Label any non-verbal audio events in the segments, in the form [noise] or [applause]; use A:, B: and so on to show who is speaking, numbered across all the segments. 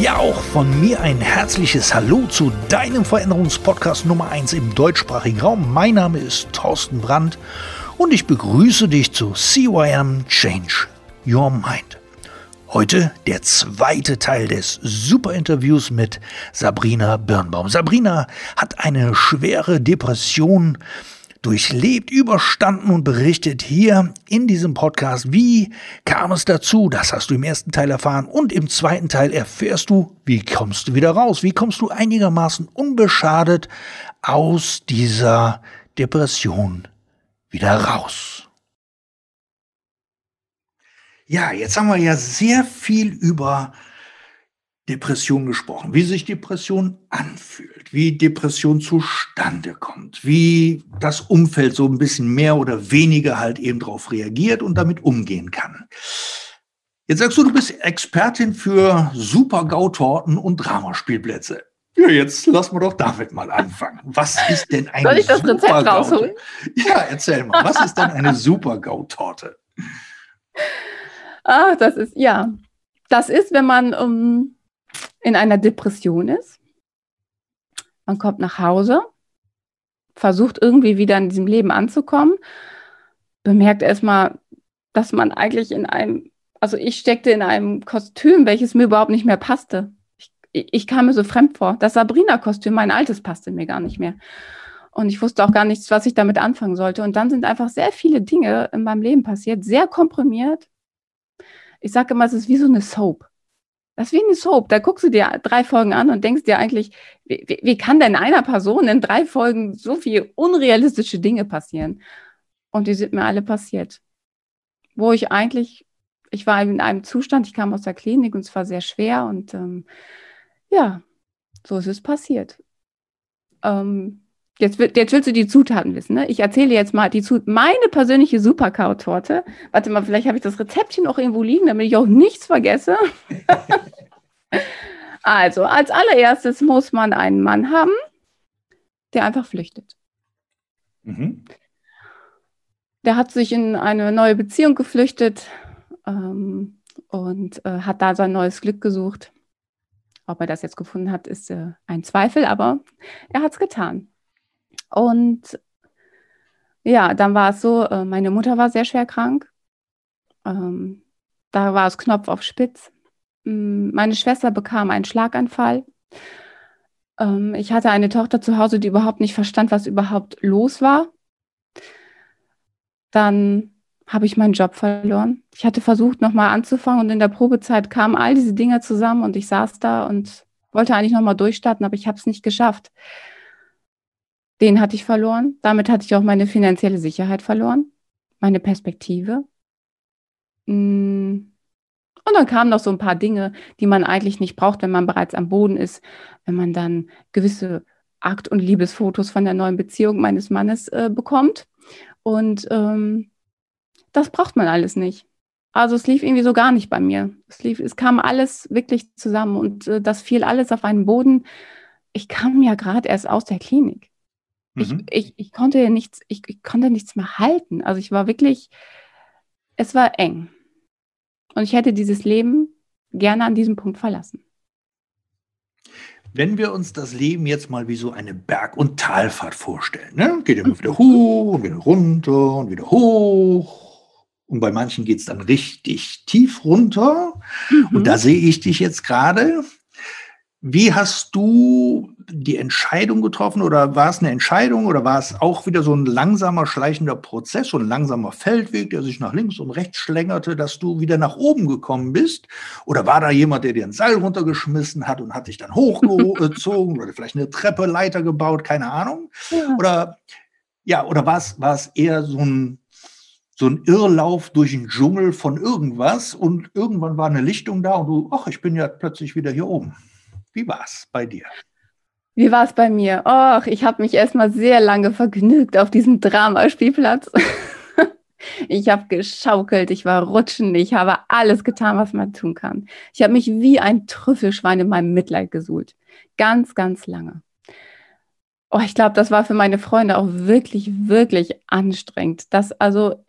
A: Ja, auch von mir ein herzliches Hallo zu deinem Veränderungspodcast Nummer 1 im deutschsprachigen Raum. Mein Name ist Thorsten Brandt und ich begrüße dich zu CYM Change Your Mind. Heute der zweite Teil des Super-Interviews mit Sabrina Birnbaum. Sabrina hat eine schwere Depression durchlebt, überstanden und berichtet hier in diesem Podcast, wie kam es dazu. Das hast du im ersten Teil erfahren und im zweiten Teil erfährst du, wie kommst du wieder raus, wie kommst du einigermaßen unbeschadet aus dieser Depression wieder raus. Ja, jetzt haben wir ja sehr viel über Depression gesprochen, wie sich Depression anfühlt, wie Depression zustande kommt, wie das Umfeld so ein bisschen mehr oder weniger halt eben darauf reagiert und damit umgehen kann. Jetzt sagst du, du bist Expertin für Super-GAU-Torten und Dramaspielplätze. Ja, jetzt lass mal doch damit mal anfangen. Was ist denn eine
B: Soll ich das Rezept rausholen?
A: Ja, erzähl mal. Was ist denn eine Super-GAU-Torte?
B: Ah, das ist, ja. Das ist, wenn man um, ähm, in einer Depression ist. Man kommt nach Hause, versucht irgendwie wieder in diesem Leben anzukommen, bemerkt erstmal, dass man eigentlich in einem, also ich steckte in einem Kostüm, welches mir überhaupt nicht mehr passte. Ich, ich kam mir so fremd vor. Das Sabrina-Kostüm, mein altes, passte mir gar nicht mehr. Und ich wusste auch gar nichts, was ich damit anfangen sollte. Und dann sind einfach sehr viele Dinge in meinem Leben passiert, sehr komprimiert. Ich sage immer, es ist wie so eine Soap. Das ist wie eine Soap. Da guckst du dir drei Folgen an und denkst dir eigentlich, wie, wie kann denn einer Person in drei Folgen so viel unrealistische Dinge passieren? Und die sind mir alle passiert. Wo ich eigentlich, ich war in einem Zustand, ich kam aus der Klinik und es war sehr schwer und ähm, ja, so ist es passiert. Ähm, Jetzt, jetzt willst du die Zutaten wissen, ne? Ich erzähle jetzt mal die Zut meine persönliche Superkau-Torte. Warte mal, vielleicht habe ich das Rezeptchen auch irgendwo liegen, damit ich auch nichts vergesse. [laughs] also, als allererstes muss man einen Mann haben, der einfach flüchtet. Mhm. Der hat sich in eine neue Beziehung geflüchtet ähm, und äh, hat da sein neues Glück gesucht. Ob er das jetzt gefunden hat, ist äh, ein Zweifel, aber er hat es getan. Und ja, dann war es so, äh, meine Mutter war sehr schwer krank. Ähm, da war es Knopf auf Spitz. Mm, meine Schwester bekam einen Schlaganfall. Ähm, ich hatte eine Tochter zu Hause, die überhaupt nicht verstand, was überhaupt los war. Dann habe ich meinen Job verloren. Ich hatte versucht, nochmal anzufangen und in der Probezeit kamen all diese Dinge zusammen und ich saß da und wollte eigentlich nochmal durchstarten, aber ich habe es nicht geschafft. Den hatte ich verloren. Damit hatte ich auch meine finanzielle Sicherheit verloren, meine Perspektive. Mm. Und dann kamen noch so ein paar Dinge, die man eigentlich nicht braucht, wenn man bereits am Boden ist, wenn man dann gewisse Akt- und Liebesfotos von der neuen Beziehung meines Mannes äh, bekommt. Und ähm, das braucht man alles nicht. Also es lief irgendwie so gar nicht bei mir. Es, lief, es kam alles wirklich zusammen und äh, das fiel alles auf einen Boden. Ich kam ja gerade erst aus der Klinik. Ich, mhm. ich, ich, konnte ja nichts, ich, ich konnte nichts mehr halten. Also ich war wirklich, es war eng. Und ich hätte dieses Leben gerne an diesem Punkt verlassen.
A: Wenn wir uns das Leben jetzt mal wie so eine Berg- und Talfahrt vorstellen, ne? geht immer wieder hoch und wieder runter und wieder hoch. Und bei manchen geht es dann richtig tief runter. Mhm. Und da sehe ich dich jetzt gerade. Wie hast du die Entscheidung getroffen oder war es eine Entscheidung oder war es auch wieder so ein langsamer, schleichender Prozess, so ein langsamer Feldweg, der sich nach links und rechts schlängerte, dass du wieder nach oben gekommen bist? Oder war da jemand, der dir ein Seil runtergeschmissen hat und hat dich dann hochgezogen oder vielleicht eine Treppe, Leiter gebaut, keine Ahnung? Ja. Oder ja, oder war es, war es eher so ein, so ein Irrlauf durch den Dschungel von irgendwas und irgendwann war eine Lichtung da und du, ach, ich bin ja plötzlich wieder hier oben. Wie war es bei dir?
B: Wie war es bei mir? Och, ich habe mich erstmal sehr lange vergnügt auf diesem Dramaspielplatz. [laughs] ich habe geschaukelt, ich war rutschen, ich habe alles getan, was man tun kann. Ich habe mich wie ein Trüffelschwein in meinem Mitleid gesuhlt. Ganz, ganz lange. Oh, ich glaube, das war für meine Freunde auch wirklich, wirklich anstrengend. Das, also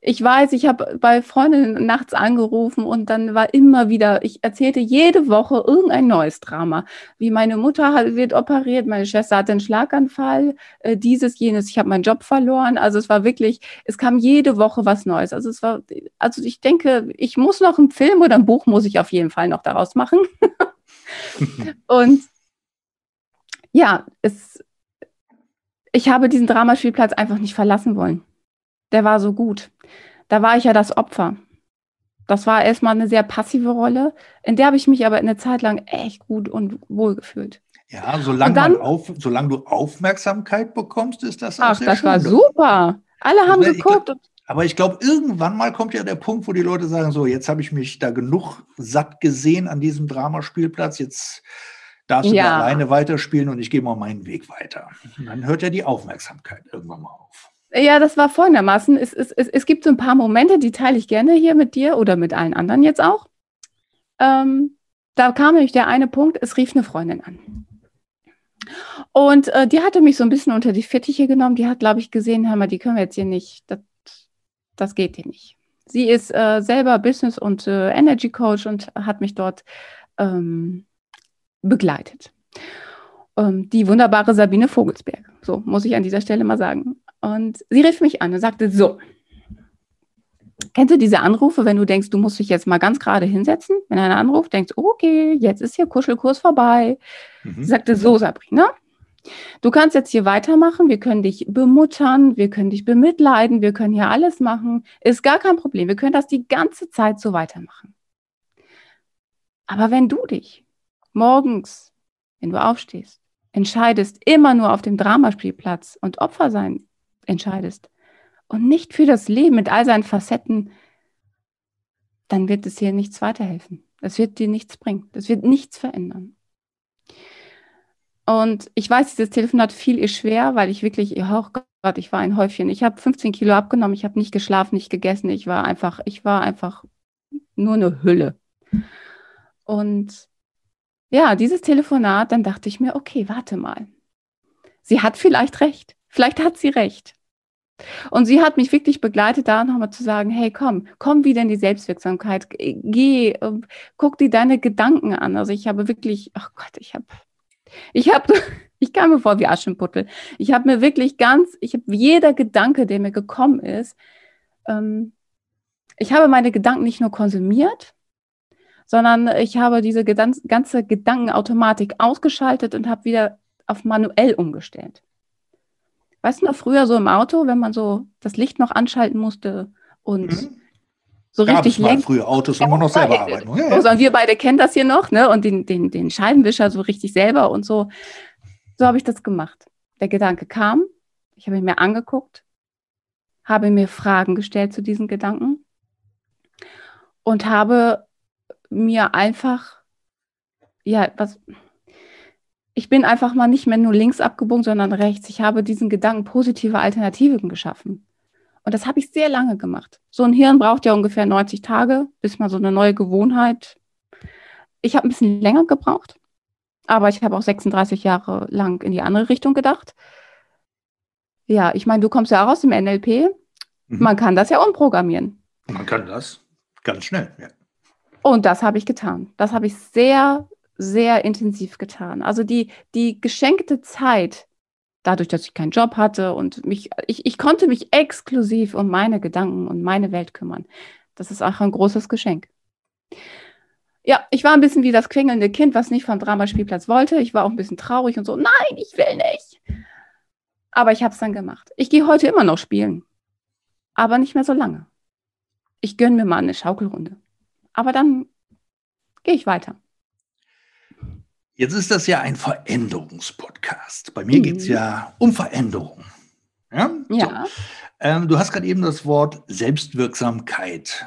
B: ich weiß, ich habe bei Freundinnen nachts angerufen und dann war immer wieder, ich erzählte jede Woche irgendein neues Drama. Wie meine Mutter hat, wird operiert, meine Schwester hatte einen Schlaganfall, äh, dieses, jenes, ich habe meinen Job verloren. Also es war wirklich, es kam jede Woche was Neues. Also es war, also ich denke, ich muss noch einen Film oder ein Buch muss ich auf jeden Fall noch daraus machen. [laughs] und ja, es, ich habe diesen Dramaspielplatz einfach nicht verlassen wollen der war so gut. Da war ich ja das Opfer. Das war erstmal eine sehr passive Rolle, in der habe ich mich aber eine Zeit lang echt gut und wohl gefühlt.
A: Ja, solange, dann, auf, solange du Aufmerksamkeit bekommst, ist das
B: auch Ach, das schön. war super. Alle haben ich geguckt.
A: Glaub, aber ich glaube, irgendwann mal kommt ja der Punkt, wo die Leute sagen: So, jetzt habe ich mich da genug satt gesehen an diesem Dramaspielplatz. Jetzt darfst du ja. alleine weiterspielen und ich gehe mal meinen Weg weiter. Und dann hört ja die Aufmerksamkeit irgendwann mal auf.
B: Ja, das war folgendermaßen. Es, es, es, es gibt so ein paar Momente, die teile ich gerne hier mit dir oder mit allen anderen jetzt auch. Ähm, da kam nämlich der eine Punkt, es rief eine Freundin an. Und äh, die hatte mich so ein bisschen unter die Fittiche genommen. Die hat, glaube ich, gesehen, hör mal, die können wir jetzt hier nicht, das, das geht hier nicht. Sie ist äh, selber Business- und äh, Energy Coach und hat mich dort ähm, begleitet. Ähm, die wunderbare Sabine Vogelsberg, so muss ich an dieser Stelle mal sagen. Und sie rief mich an und sagte, so, kennst du diese Anrufe, wenn du denkst, du musst dich jetzt mal ganz gerade hinsetzen? Wenn einer anruft, denkst, okay, jetzt ist hier Kuschelkurs vorbei. Mhm. Sie sagte, so, Sabrina, du kannst jetzt hier weitermachen, wir können dich bemuttern, wir können dich bemitleiden, wir können hier alles machen. Ist gar kein Problem, wir können das die ganze Zeit so weitermachen. Aber wenn du dich morgens, wenn du aufstehst, entscheidest, immer nur auf dem Dramaspielplatz und Opfer sein entscheidest und nicht für das Leben mit all seinen Facetten, dann wird es dir nichts weiterhelfen. Das wird dir nichts bringen. Das wird nichts verändern. Und ich weiß, dieses Telefonat fiel ihr schwer, weil ich wirklich, oh Gott, ich war ein Häufchen. Ich habe 15 Kilo abgenommen, ich habe nicht geschlafen, nicht gegessen. Ich war einfach, ich war einfach nur eine Hülle. Und ja, dieses Telefonat, dann dachte ich mir, okay, warte mal. Sie hat vielleicht recht. Vielleicht hat sie recht. Und sie hat mich wirklich begleitet, da nochmal zu sagen, hey, komm, komm wieder in die Selbstwirksamkeit, geh, ähm, guck dir deine Gedanken an. Also ich habe wirklich, ach Gott, ich habe, ich habe, [laughs] ich kam mir vor wie Aschenputtel. Ich habe mir wirklich ganz, ich habe jeder Gedanke, der mir gekommen ist, ähm, ich habe meine Gedanken nicht nur konsumiert, sondern ich habe diese ganze Gedankenautomatik ausgeschaltet und habe wieder auf manuell umgestellt. Weißt du noch, früher so im Auto, wenn man so das Licht noch anschalten musste und mhm. so Gab richtig lenkt.
A: früher Autos, wo man noch selber arbeiten.
B: Ja, ja. Und wir beide kennen das hier noch, ne? Und den, den, den Scheibenwischer so richtig selber und so. So habe ich das gemacht. Der Gedanke kam, ich habe ihn mir angeguckt, habe mir Fragen gestellt zu diesen Gedanken und habe mir einfach, ja, was, ich bin einfach mal nicht mehr nur links abgebogen, sondern rechts. Ich habe diesen Gedanken positive Alternativen geschaffen. Und das habe ich sehr lange gemacht. So ein Hirn braucht ja ungefähr 90 Tage, bis man so eine neue Gewohnheit. Ich habe ein bisschen länger gebraucht, aber ich habe auch 36 Jahre lang in die andere Richtung gedacht. Ja, ich meine, du kommst ja auch aus dem NLP. Mhm. Man kann das ja umprogrammieren.
A: Man kann das ganz schnell, ja.
B: Und das habe ich getan. Das habe ich sehr, sehr intensiv getan. Also die, die geschenkte Zeit, dadurch, dass ich keinen Job hatte und mich, ich, ich konnte mich exklusiv um meine Gedanken und meine Welt kümmern. Das ist auch ein großes Geschenk. Ja, ich war ein bisschen wie das quengelnde Kind, was nicht vom Dramaspielplatz wollte. Ich war auch ein bisschen traurig und so, nein, ich will nicht. Aber ich habe es dann gemacht. Ich gehe heute immer noch spielen, aber nicht mehr so lange. Ich gönne mir mal eine Schaukelrunde. Aber dann gehe ich weiter.
A: Jetzt ist das ja ein Veränderungspodcast. Bei mir mhm. geht es ja um Veränderung. Ja.
B: ja.
A: So. Ähm, du hast gerade eben das Wort Selbstwirksamkeit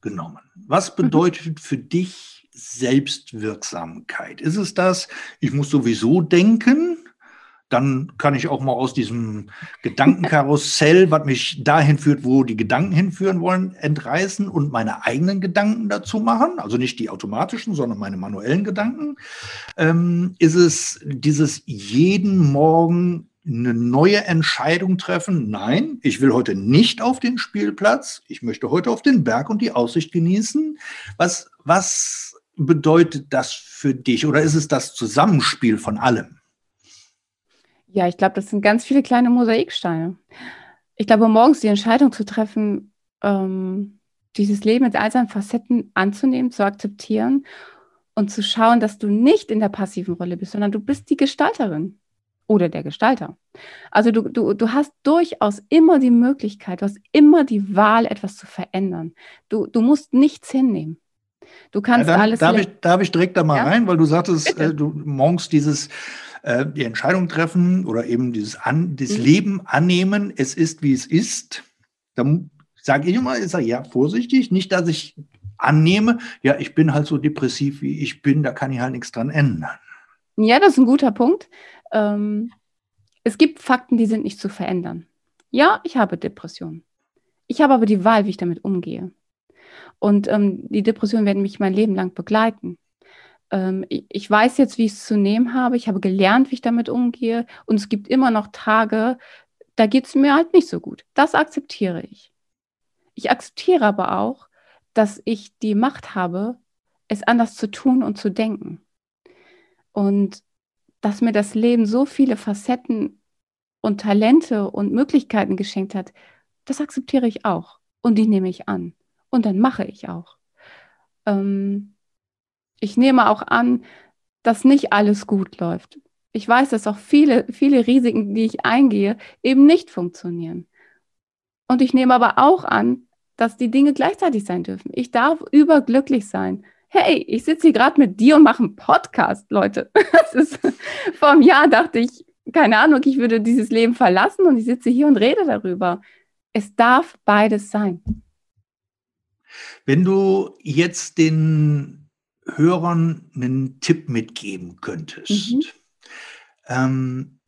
A: genommen. Was mhm. bedeutet mhm. für dich Selbstwirksamkeit? Ist es das, ich muss sowieso denken, dann kann ich auch mal aus diesem Gedankenkarussell, was mich dahin führt, wo die Gedanken hinführen wollen, entreißen und meine eigenen Gedanken dazu machen. Also nicht die automatischen, sondern meine manuellen Gedanken. Ähm, ist es dieses jeden Morgen eine neue Entscheidung treffen? Nein, ich will heute nicht auf den Spielplatz. Ich möchte heute auf den Berg und die Aussicht genießen. Was, was bedeutet das für dich? Oder ist es das Zusammenspiel von allem?
B: Ja, ich glaube, das sind ganz viele kleine Mosaiksteine. Ich glaube, morgens die Entscheidung zu treffen, ähm, dieses Leben mit all seinen Facetten anzunehmen, zu akzeptieren und zu schauen, dass du nicht in der passiven Rolle bist, sondern du bist die Gestalterin oder der Gestalter. Also du, du, du hast durchaus immer die Möglichkeit, du hast immer die Wahl, etwas zu verändern. Du, du musst nichts hinnehmen. Du kannst
A: ja, da,
B: alles.
A: Darf ich, darf ich direkt da mal ja? rein, weil du sagtest, äh, du morgens dieses äh, die Entscheidung treffen oder eben dieses An, das mhm. Leben annehmen, es ist, wie es ist. Dann sage ich immer, ich sage, ja, vorsichtig, nicht, dass ich annehme, ja, ich bin halt so depressiv, wie ich bin, da kann ich halt nichts dran ändern.
B: Ja, das ist ein guter Punkt. Ähm, es gibt Fakten, die sind nicht zu verändern. Ja, ich habe Depressionen. Ich habe aber die Wahl, wie ich damit umgehe. Und ähm, die Depressionen werden mich mein Leben lang begleiten ich, ich, weiß jetzt, wie ich es zu nehmen habe. Ich habe gelernt, wie ich damit umgehe. Und es gibt immer noch Tage, da geht es mir halt nicht so gut. Das akzeptiere ich. Ich akzeptiere aber auch, dass ich die Macht habe, es anders zu tun und zu denken. Und dass mir das Leben so viele Facetten und Talente und Möglichkeiten geschenkt hat, das akzeptiere ich auch. Und die nehme ich an. Und dann mache ich auch. Ähm, ich nehme auch an, dass nicht alles gut läuft. Ich weiß, dass auch viele, viele Risiken, die ich eingehe, eben nicht funktionieren. Und ich nehme aber auch an, dass die Dinge gleichzeitig sein dürfen. Ich darf überglücklich sein. Hey, ich sitze hier gerade mit dir und mache einen Podcast, Leute. [laughs] Das ist, vor einem Jahr dachte ich, keine Ahnung, ich würde dieses Leben verlassen und ich sitze hier und rede darüber. Es darf beides sein.
A: Wenn du jetzt den Hörern einen Tipp mitgeben könntest. Mhm. Ähm,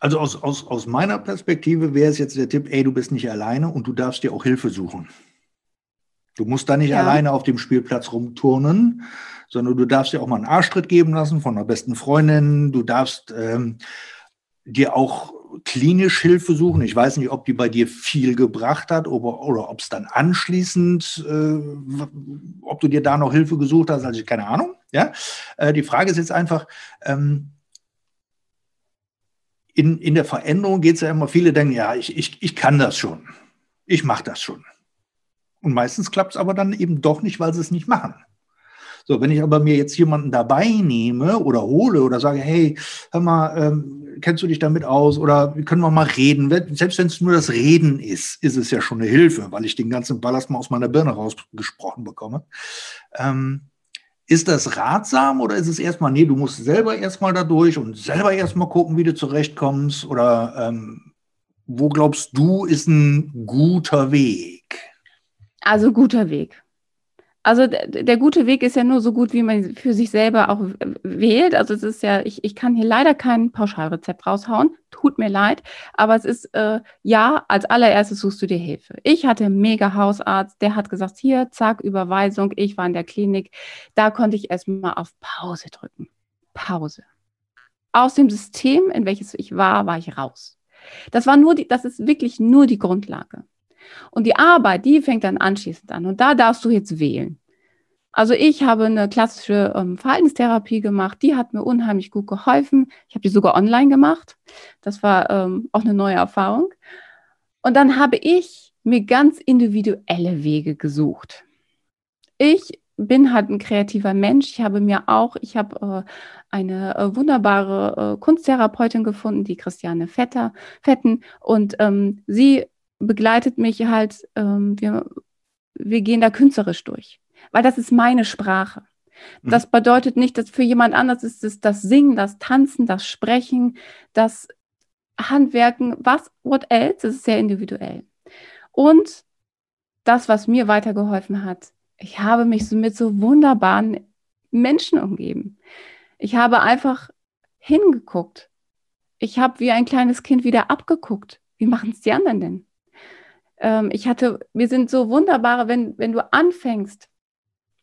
A: also aus, aus, aus meiner Perspektive wäre es jetzt der Tipp, ey, du bist nicht alleine und du darfst dir auch Hilfe suchen. Du musst da nicht ja. alleine auf dem Spielplatz rumturnen, sondern du darfst dir auch mal einen Arschtritt geben lassen von einer besten Freundin. Du darfst ähm, dir auch klinisch Hilfe suchen. Ich weiß nicht, ob die bei dir viel gebracht hat oder, oder ob es dann anschließend, äh, ob du dir da noch Hilfe gesucht hast, also keine Ahnung. Ja? Äh, die Frage ist jetzt einfach, ähm, in, in der Veränderung geht es ja immer, viele denken, ja, ich, ich, ich kann das schon. Ich mache das schon. Und meistens klappt es aber dann eben doch nicht, weil sie es nicht machen. So, wenn ich aber mir jetzt jemanden dabei nehme oder hole oder sage, hey, hör mal, ähm, kennst du dich damit aus oder können wir mal reden? Selbst wenn es nur das Reden ist, ist es ja schon eine Hilfe, weil ich den ganzen Ballast mal aus meiner Birne rausgesprochen bekomme. Ähm, ist das ratsam oder ist es erstmal, nee, du musst selber erstmal da durch und selber erstmal gucken, wie du zurechtkommst? Oder ähm, wo glaubst du, ist ein guter Weg?
B: Also guter Weg. Also der, der, gute Weg ist ja nur so gut, wie man für sich selber auch wählt. Also es ist ja, ich, ich kann hier leider kein Pauschalrezept raushauen, tut mir leid, aber es ist äh, ja, als allererstes suchst du dir Hilfe. Ich hatte einen mega Hausarzt, der hat gesagt, hier, zack, Überweisung, ich war in der Klinik, da konnte ich erstmal auf Pause drücken. Pause. Aus dem System, in welches ich war, war ich raus. Das war nur die, das ist wirklich nur die Grundlage. Und die Arbeit, die fängt dann anschließend an. Und da darfst du jetzt wählen. Also ich habe eine klassische ähm, Verhaltenstherapie gemacht, die hat mir unheimlich gut geholfen. Ich habe die sogar online gemacht. Das war ähm, auch eine neue Erfahrung. Und dann habe ich mir ganz individuelle Wege gesucht. Ich bin halt ein kreativer Mensch. Ich habe mir auch, ich habe äh, eine äh, wunderbare äh, Kunsttherapeutin gefunden, die Christiane Vetter, Fetten. Und ähm, sie begleitet mich halt, ähm, wir, wir gehen da künstlerisch durch, weil das ist meine Sprache. Mhm. Das bedeutet nicht, dass für jemand anders ist es das Singen, das Tanzen, das Sprechen, das Handwerken, was, what else, das ist sehr individuell. Und das, was mir weitergeholfen hat, ich habe mich so mit so wunderbaren Menschen umgeben. Ich habe einfach hingeguckt. Ich habe wie ein kleines Kind wieder abgeguckt. Wie machen es die anderen denn? Ähm, ich hatte, wir sind so wunderbare, wenn, wenn du anfängst.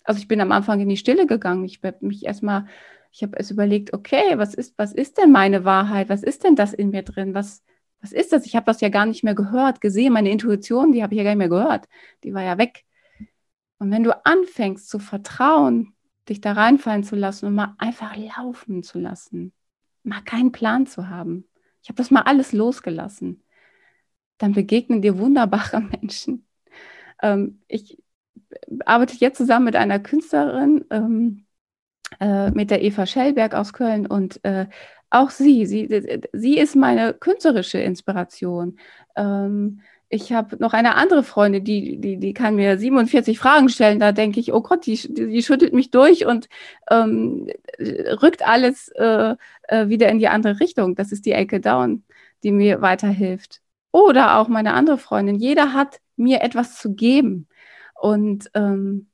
B: Also ich bin am Anfang in die Stille gegangen. Ich habe mich erstmal, ich habe es überlegt, okay, was ist, was ist denn meine Wahrheit? Was ist denn das in mir drin? Was, was ist das? Ich habe das ja gar nicht mehr gehört, gesehen. Meine Intuition, die habe ich ja gar nicht mehr gehört. Die war ja weg. Und wenn du anfängst zu vertrauen, dich da reinfallen zu lassen und mal einfach laufen zu lassen, mal keinen Plan zu haben, ich habe das mal alles losgelassen, dann begegnen dir wunderbare [laughs] Menschen. Ähm, ich arbeite jetzt zusammen mit einer Künstlerin, ähm, äh, mit der Eva Schellberg aus Köln und äh, auch sie, sie, sie ist meine künstlerische Inspiration. Ähm, ich habe noch eine andere Freundin, die, die, die kann mir 47 Fragen stellen. Da denke ich, oh Gott, die, die schüttelt mich durch und ähm, rückt alles äh, äh, wieder in die andere Richtung. Das ist die Elke Down, die mir weiterhilft. Oder auch meine andere Freundin. Jeder hat mir etwas zu geben. Und ähm,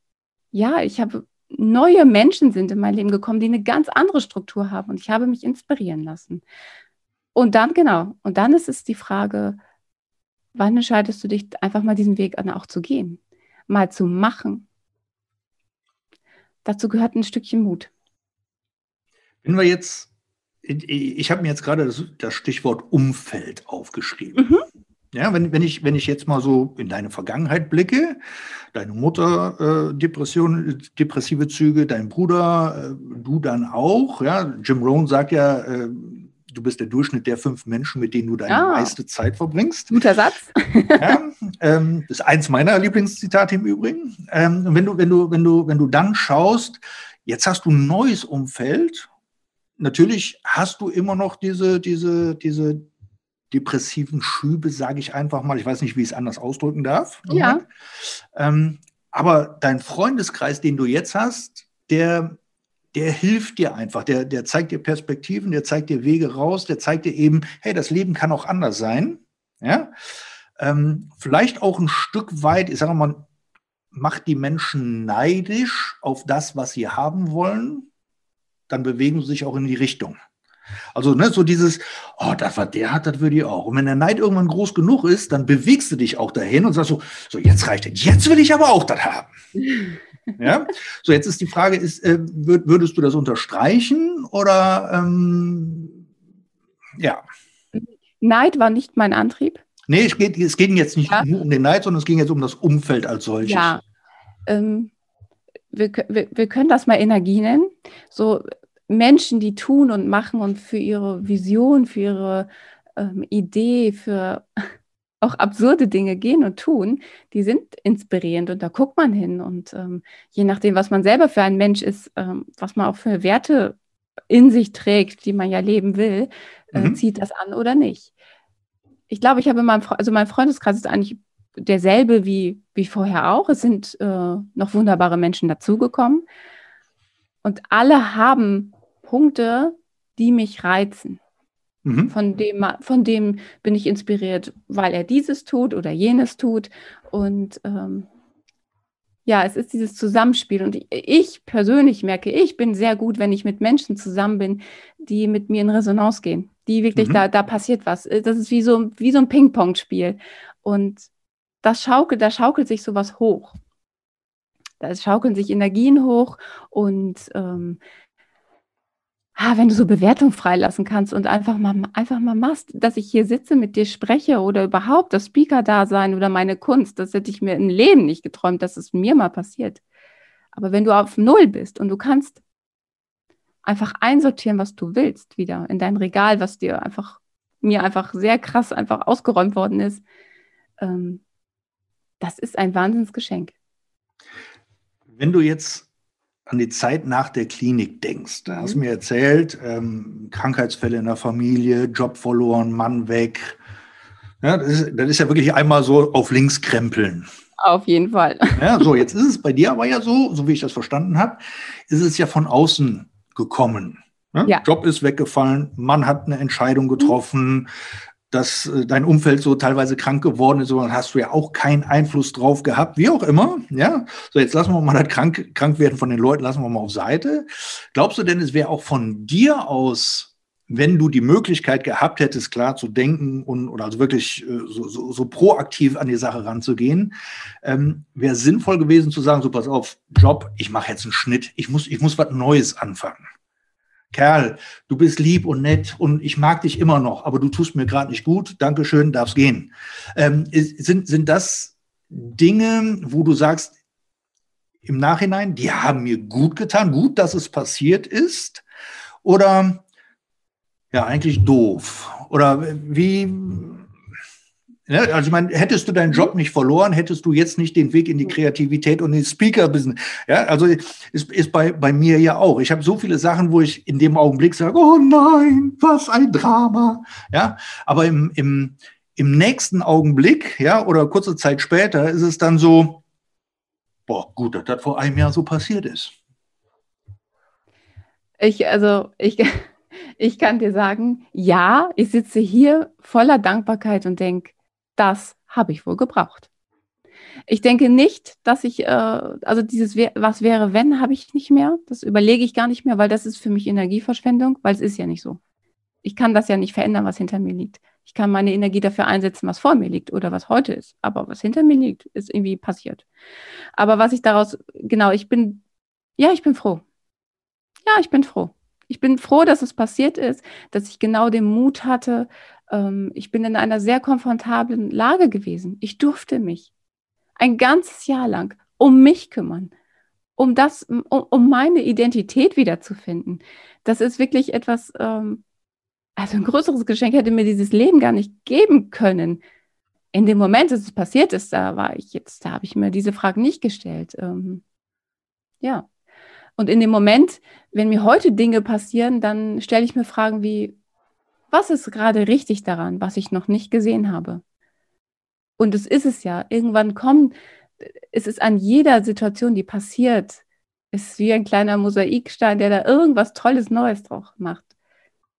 B: ja, ich habe neue Menschen sind in mein Leben gekommen, die eine ganz andere Struktur haben. Und ich habe mich inspirieren lassen. Und dann, genau, und dann ist es die Frage, wann entscheidest du dich einfach mal diesen Weg auch zu gehen, mal zu machen? Dazu gehört ein Stückchen Mut.
A: Wenn wir jetzt, ich habe mir jetzt gerade das, das, Stichwort Umfeld aufgeschrieben. Mhm. Ja, wenn, wenn, ich, wenn ich jetzt mal so in deine Vergangenheit blicke, deine Mutter äh, Depression, depressive Züge, dein Bruder, äh, du dann auch. Ja, Jim Rohn sagt ja, äh, du bist der Durchschnitt der fünf Menschen, mit denen du deine ah, meiste Zeit verbringst.
B: Guter Satz.
A: ja, ähm, das ist eins meiner Lieblingszitate im Übrigen. Ähm, wenn du, wenn du, wenn du, wenn du dann schaust, jetzt hast du ein neues Umfeld. Natürlich hast du immer noch diese, diese, diese depressiven Schübe, sage ich einfach mal. Ich weiß nicht, wie ich es anders ausdrücken darf.
B: Ja.
A: Ähm, aber dein Freundeskreis, den du jetzt hast, der der hilft dir einfach, der, der zeigt dir Perspektiven, der zeigt dir Wege raus, der zeigt dir eben, hey, das Leben kann auch anders sein. Ja? Ähm, vielleicht auch ein Stück weit, ich sage mal, macht die Menschen neidisch auf das, was sie haben wollen, dann bewegen sie sich auch in die Richtung. Also ne, so dieses, oh, das, was der hat, das würde ich auch. Und wenn der Neid irgendwann groß genug ist, dann bewegst du dich auch dahin und sagst so, so jetzt reicht es, jetzt will ich aber auch das haben. [laughs] Ja? So, jetzt ist die Frage, ist, äh, würdest du das unterstreichen oder ähm, ja?
B: Neid war nicht mein Antrieb.
A: Nee, es geht, es geht jetzt nicht ja. nur um den Neid, sondern es ging jetzt um das Umfeld als solches.
B: Ja. Ähm, wir, wir, wir können das mal Energie nennen. So Menschen, die tun und machen und für ihre Vision, für ihre ähm, Idee, für [laughs] auch absurde Dinge gehen und tun, die sind inspirierend und da guckt man hin. Und ähm, je nachdem, was man selber für ein Mensch ist, ähm, was man auch für Werte in sich trägt, die man ja leben will, äh, mhm. zieht das an oder nicht. Ich glaube, ich habe in meinem, also mein Freundeskreis ist eigentlich derselbe wie, wie vorher auch. Es sind äh, noch wunderbare Menschen dazugekommen. Und alle haben Punkte, die mich reizen. Mhm. Von, dem, von dem bin ich inspiriert, weil er dieses tut oder jenes tut. Und ähm, ja, es ist dieses Zusammenspiel. Und ich persönlich merke, ich bin sehr gut, wenn ich mit Menschen zusammen bin, die mit mir in Resonanz gehen. Die wirklich, mhm. da, da passiert was. Das ist wie so, wie so ein Ping-Pong-Spiel. Und das schaukelt, da schaukelt sich sowas hoch. Da schaukeln sich Energien hoch und ähm, ah, wenn du so Bewertung freilassen kannst und einfach mal, einfach mal machst, dass ich hier sitze, mit dir spreche oder überhaupt das Speaker-Dasein oder meine Kunst, das hätte ich mir im Leben nicht geträumt, dass es mir mal passiert. Aber wenn du auf Null bist und du kannst einfach einsortieren, was du willst, wieder in dein Regal, was dir einfach, mir einfach sehr krass einfach ausgeräumt worden ist, ähm, das ist ein Wahnsinnsgeschenk.
A: Wenn du jetzt an die Zeit nach der Klinik denkst. Da hast du mhm. mir erzählt, ähm, Krankheitsfälle in der Familie, Job verloren, Mann weg. Ja, das, ist, das ist ja wirklich einmal so auf links krempeln.
B: Auf jeden Fall.
A: Ja, so, jetzt ist es bei dir aber ja so, so wie ich das verstanden habe, ist es ja von außen gekommen. Ne? Ja. Job ist weggefallen, Mann hat eine Entscheidung getroffen, dass äh, dein Umfeld so teilweise krank geworden ist, sondern hast du ja auch keinen Einfluss drauf gehabt, wie auch immer. Ja, so jetzt lassen wir mal das krank, krank werden von den Leuten, lassen wir mal auf Seite. Glaubst du denn, es wäre auch von dir aus wenn du die Möglichkeit gehabt hättest, klar zu denken und oder also wirklich äh, so, so, so proaktiv an die Sache ranzugehen, ähm, wäre sinnvoll gewesen zu sagen: So, pass auf, Job, ich mache jetzt einen Schnitt, ich muss, ich muss was Neues anfangen. Kerl, du bist lieb und nett und ich mag dich immer noch, aber du tust mir gerade nicht gut. Dankeschön, darfst gehen. Ähm, sind, sind das Dinge, wo du sagst, im Nachhinein, die haben mir gut getan, gut, dass es passiert ist? Oder ja, eigentlich doof? Oder wie, ja, also ich meine, hättest du deinen Job nicht verloren, hättest du jetzt nicht den Weg in die Kreativität und den Speaker-Business. Ja, also ist, ist bei, bei mir ja auch. Ich habe so viele Sachen, wo ich in dem Augenblick sage, oh nein, was ein Drama. Ja, aber im, im, im nächsten Augenblick, ja, oder kurze Zeit später ist es dann so, boah, gut, dass das vor einem Jahr so passiert ist.
B: Ich, also, ich, [laughs] ich kann dir sagen, ja, ich sitze hier voller Dankbarkeit und denke, das habe ich wohl gebraucht. Ich denke nicht, dass ich, äh, also dieses, was wäre, wenn, habe ich nicht mehr. Das überlege ich gar nicht mehr, weil das ist für mich Energieverschwendung, weil es ist ja nicht so. Ich kann das ja nicht verändern, was hinter mir liegt. Ich kann meine Energie dafür einsetzen, was vor mir liegt oder was heute ist. Aber was hinter mir liegt, ist irgendwie passiert. Aber was ich daraus, genau, ich bin, ja, ich bin froh. Ja, ich bin froh. Ich bin froh, dass es passiert ist, dass ich genau den Mut hatte, ähm, ich bin in einer sehr komfortablen Lage gewesen. Ich durfte mich ein ganzes Jahr lang um mich kümmern, um das, um, um meine Identität wiederzufinden. Das ist wirklich etwas, ähm, also ein größeres Geschenk hätte mir dieses Leben gar nicht geben können. In dem Moment, dass es passiert ist, da war ich jetzt, da habe ich mir diese Frage nicht gestellt. Ähm, ja. Und in dem Moment, wenn mir heute Dinge passieren, dann stelle ich mir Fragen wie, was ist gerade richtig daran, was ich noch nicht gesehen habe? Und es ist es ja. Irgendwann kommt, es ist an jeder Situation, die passiert, es ist wie ein kleiner Mosaikstein, der da irgendwas Tolles Neues drauf macht.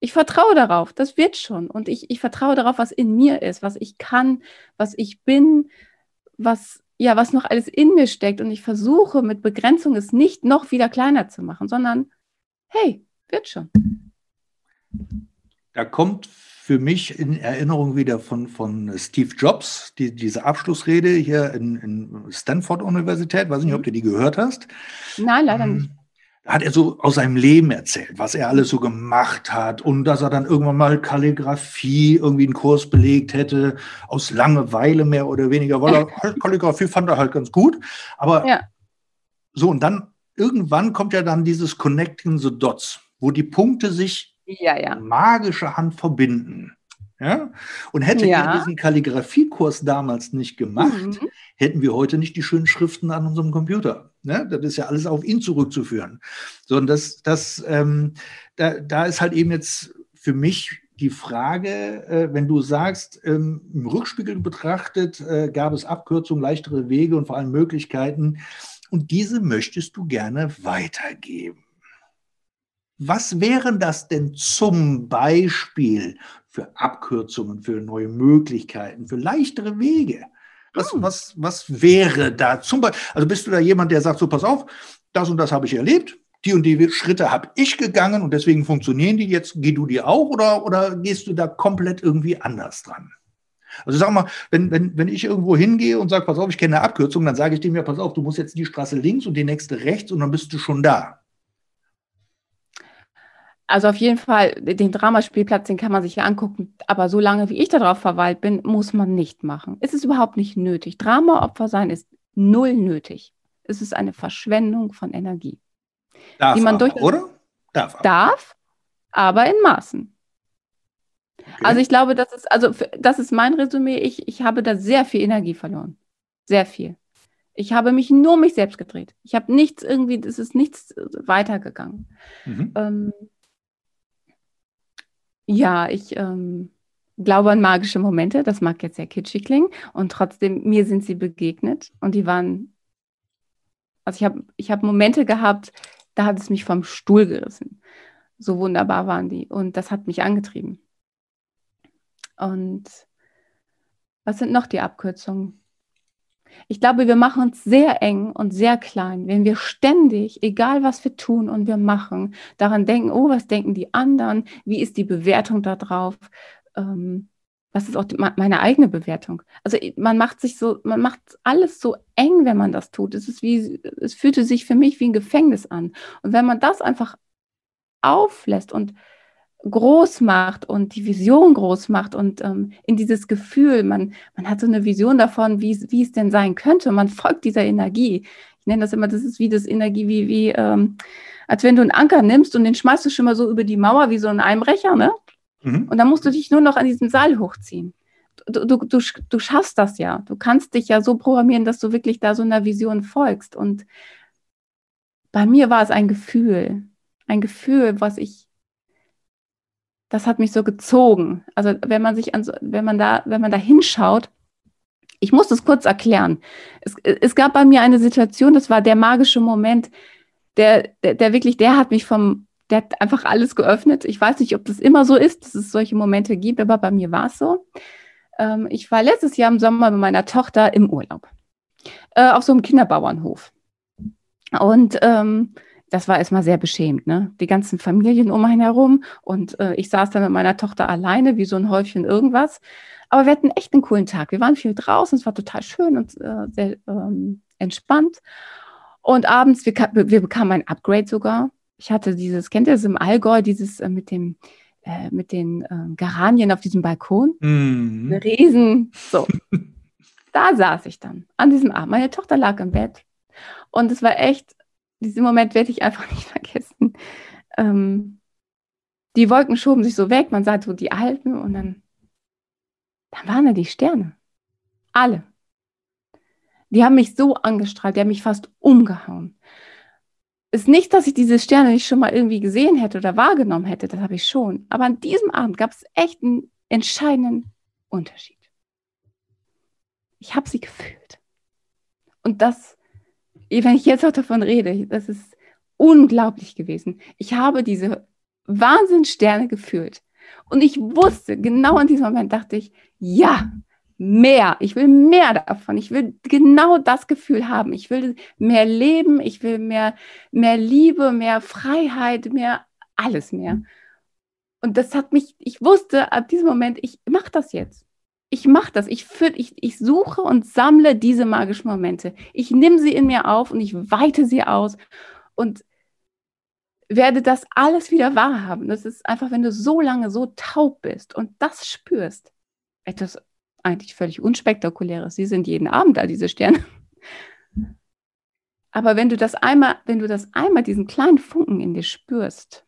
B: Ich vertraue darauf, das wird schon. Und ich, ich vertraue darauf, was in mir ist, was ich kann, was ich bin, was, ja, was noch alles in mir steckt. Und ich versuche mit Begrenzung es nicht noch wieder kleiner zu machen, sondern hey, wird schon.
A: Da kommt für mich in Erinnerung wieder von, von Steve Jobs, die, diese Abschlussrede hier in, in Stanford Universität. Weiß nicht, ob mhm. du die gehört hast.
B: Nein, leider ähm, nicht.
A: Da hat er so aus seinem Leben erzählt, was er alles so gemacht hat und dass er dann irgendwann mal Kalligrafie irgendwie einen Kurs belegt hätte, aus Langeweile mehr oder weniger, weil er [laughs] halt Kalligrafie fand er halt ganz gut. Aber ja. so, und dann irgendwann kommt ja dann dieses Connecting the Dots, wo die Punkte sich ja, ja. magische Hand verbinden. Ja? Und hätte ja. er diesen Kalligrafiekurs damals nicht gemacht, mhm. hätten wir heute nicht die schönen Schriften an unserem Computer. Ne? Das ist ja alles auf ihn zurückzuführen. Sondern das, das, ähm, da, da ist halt eben jetzt für mich die Frage, äh, wenn du sagst, ähm, im Rückspiegel betrachtet äh, gab es Abkürzungen, leichtere Wege und vor allem Möglichkeiten. Und diese möchtest du gerne weitergeben. Was wären das denn zum Beispiel für Abkürzungen, für neue Möglichkeiten, für leichtere Wege? Was, hm. was, was wäre da zum Beispiel? Also bist du da jemand, der sagt, so pass auf, das und das habe ich erlebt, die und die Schritte habe ich gegangen und deswegen funktionieren die jetzt, geh du die auch oder, oder gehst du da komplett irgendwie anders dran? Also sag mal, wenn, wenn, wenn ich irgendwo hingehe und sage, pass auf, ich kenne eine Abkürzung, dann sage ich dem ja, pass auf, du musst jetzt die Straße links und die nächste rechts und dann bist du schon da.
B: Also auf jeden Fall, den Dramaspielplatz, den kann man sich ja angucken. Aber so lange, wie ich darauf verweilt bin, muss man nicht machen. Es ist überhaupt nicht nötig. Dramaopfer sein ist null nötig. Es ist eine Verschwendung von Energie.
A: Darf die man aber, durch oder?
B: Darf, aber. darf, aber in Maßen. Okay. Also ich glaube, das ist, also das ist mein Resümee. Ich, ich habe da sehr viel Energie verloren. Sehr viel. Ich habe mich nur um mich selbst gedreht. Ich habe nichts irgendwie, es ist nichts weitergegangen. Mhm. Ähm, ja, ich ähm, glaube an magische Momente. Das mag jetzt sehr kitschig klingen. Und trotzdem, mir sind sie begegnet. Und die waren, also ich habe ich hab Momente gehabt, da hat es mich vom Stuhl gerissen. So wunderbar waren die. Und das hat mich angetrieben. Und was sind noch die Abkürzungen? Ich glaube, wir machen uns sehr eng und sehr klein, wenn wir ständig, egal was wir tun und wir machen, daran denken, oh, was denken die anderen, wie ist die Bewertung darauf, ähm, was ist auch die, meine eigene Bewertung. Also man macht sich so, man macht alles so eng, wenn man das tut. Es ist wie, es fühlte sich für mich wie ein Gefängnis an. Und wenn man das einfach auflässt und groß macht und die Vision groß macht und ähm, in dieses Gefühl, man, man hat so eine Vision davon, wie, wie es denn sein könnte. Man folgt dieser Energie. Ich nenne das immer, das ist wie das Energie, wie, wie ähm, als wenn du einen Anker nimmst und den schmeißt du schon mal so über die Mauer wie so ein Einbrecher, ne? Mhm. Und dann musst du dich nur noch an diesem Seil hochziehen. Du, du, du, du schaffst das ja. Du kannst dich ja so programmieren, dass du wirklich da so einer Vision folgst. Und bei mir war es ein Gefühl, ein Gefühl, was ich das hat mich so gezogen. Also wenn man sich an, wenn man da, wenn man da hinschaut, ich muss das kurz erklären. Es, es gab bei mir eine Situation, das war der magische Moment, der, der, der wirklich, der hat mich vom, der hat einfach alles geöffnet. Ich weiß nicht, ob das immer so ist, dass es solche Momente gibt, aber bei mir war es so. Ähm, ich war letztes Jahr im Sommer mit meiner Tochter im Urlaub äh, auf so einem Kinderbauernhof. Und ähm, das war erstmal sehr beschämt, ne? Die ganzen Familien um einen herum und äh, ich saß dann mit meiner Tochter alleine, wie so ein Häufchen irgendwas. Aber wir hatten echt einen coolen Tag. Wir waren viel draußen, es war total schön und äh, sehr ähm, entspannt. Und abends, wir, wir, bekamen ein Upgrade sogar. Ich hatte dieses, kennt ihr das im Allgäu, dieses äh, mit dem, äh, mit den ähm, Geranien auf diesem Balkon? Mhm. Eine Riesen, so. [laughs] da saß ich dann an diesem Abend. Meine Tochter lag im Bett. Und es war echt diesen Moment werde ich einfach [laughs] nicht vergessen. Ähm, die Wolken schoben sich so weg, man sah so die Alpen und dann, dann waren da die Sterne. Alle. Die haben mich so angestrahlt, die haben mich fast umgehauen. Ist nicht, dass ich diese Sterne nicht schon mal irgendwie gesehen hätte oder wahrgenommen hätte, das habe ich schon. Aber an diesem Abend gab es echt einen entscheidenden Unterschied. Ich habe sie gefühlt. Und das wenn ich jetzt auch davon rede, das ist unglaublich gewesen. Ich habe diese Wahnsinnssterne gefühlt. Und ich wusste, genau in diesem Moment dachte ich, ja, mehr. Ich will mehr davon. Ich will genau das Gefühl haben. Ich will mehr leben. Ich will mehr, mehr Liebe, mehr Freiheit, mehr alles mehr. Und das hat mich, ich wusste ab diesem Moment, ich mache das jetzt ich mache das. Ich, fühl, ich, ich suche und sammle diese magischen Momente. Ich nehme sie in mir auf und ich weite sie aus und werde das alles wieder wahrhaben. Das ist einfach, wenn du so lange so taub bist und das spürst, etwas eigentlich völlig unspektakuläres. Sie sind jeden Abend da, diese Sterne. Aber wenn du das einmal, wenn du das einmal, diesen kleinen Funken in dir spürst,